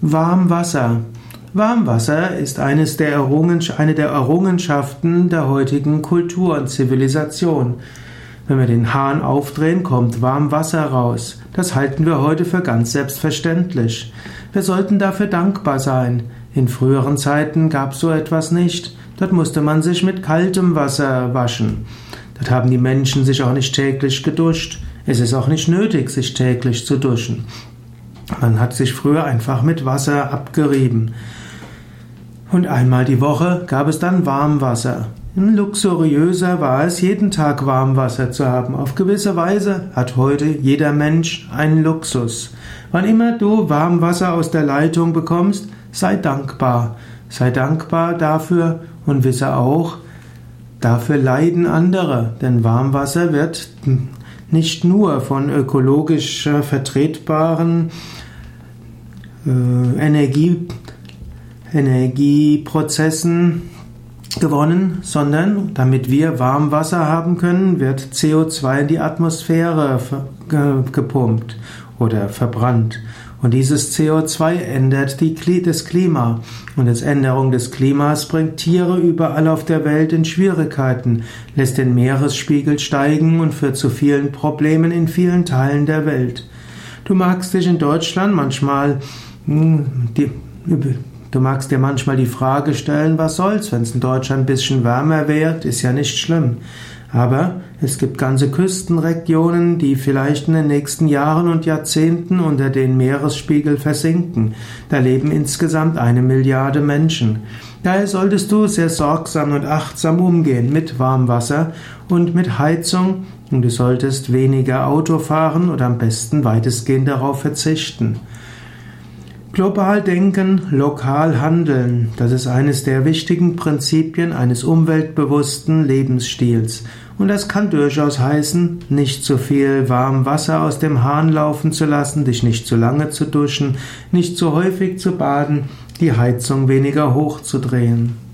Warmwasser. Warmwasser ist eines der eine der Errungenschaften der heutigen Kultur und Zivilisation. Wenn wir den Hahn aufdrehen, kommt Warmwasser raus. Das halten wir heute für ganz selbstverständlich. Wir sollten dafür dankbar sein. In früheren Zeiten gab so etwas nicht. Dort musste man sich mit kaltem Wasser waschen. Dort haben die Menschen sich auch nicht täglich geduscht. Es ist auch nicht nötig, sich täglich zu duschen. Man hat sich früher einfach mit Wasser abgerieben. Und einmal die Woche gab es dann Warmwasser. Luxuriöser war es, jeden Tag Warmwasser zu haben. Auf gewisse Weise hat heute jeder Mensch einen Luxus. Wann immer du Warmwasser aus der Leitung bekommst, sei dankbar. Sei dankbar dafür und wisse auch, dafür leiden andere, denn Warmwasser wird nicht nur von ökologisch vertretbaren äh, Energie, Energieprozessen gewonnen, sondern damit wir Warmwasser haben können, wird CO2 in die Atmosphäre gepumpt oder verbrannt. Und dieses CO2 ändert die, das Klima. Und das Änderung des Klimas bringt Tiere überall auf der Welt in Schwierigkeiten, lässt den Meeresspiegel steigen und führt zu vielen Problemen in vielen Teilen der Welt. Du magst dich in Deutschland manchmal hm, die, Du magst dir manchmal die Frage stellen, was soll's, wenn es in Deutschland ein bisschen wärmer wird, ist ja nicht schlimm. Aber es gibt ganze Küstenregionen, die vielleicht in den nächsten Jahren und Jahrzehnten unter den Meeresspiegel versinken. Da leben insgesamt eine Milliarde Menschen. Daher solltest du sehr sorgsam und achtsam umgehen mit Warmwasser und mit Heizung und du solltest weniger Auto fahren oder am besten weitestgehend darauf verzichten. Global denken, lokal handeln, das ist eines der wichtigen Prinzipien eines umweltbewussten Lebensstils. Und das kann durchaus heißen, nicht zu viel warm Wasser aus dem Hahn laufen zu lassen, dich nicht zu lange zu duschen, nicht zu häufig zu baden, die Heizung weniger hoch zu drehen.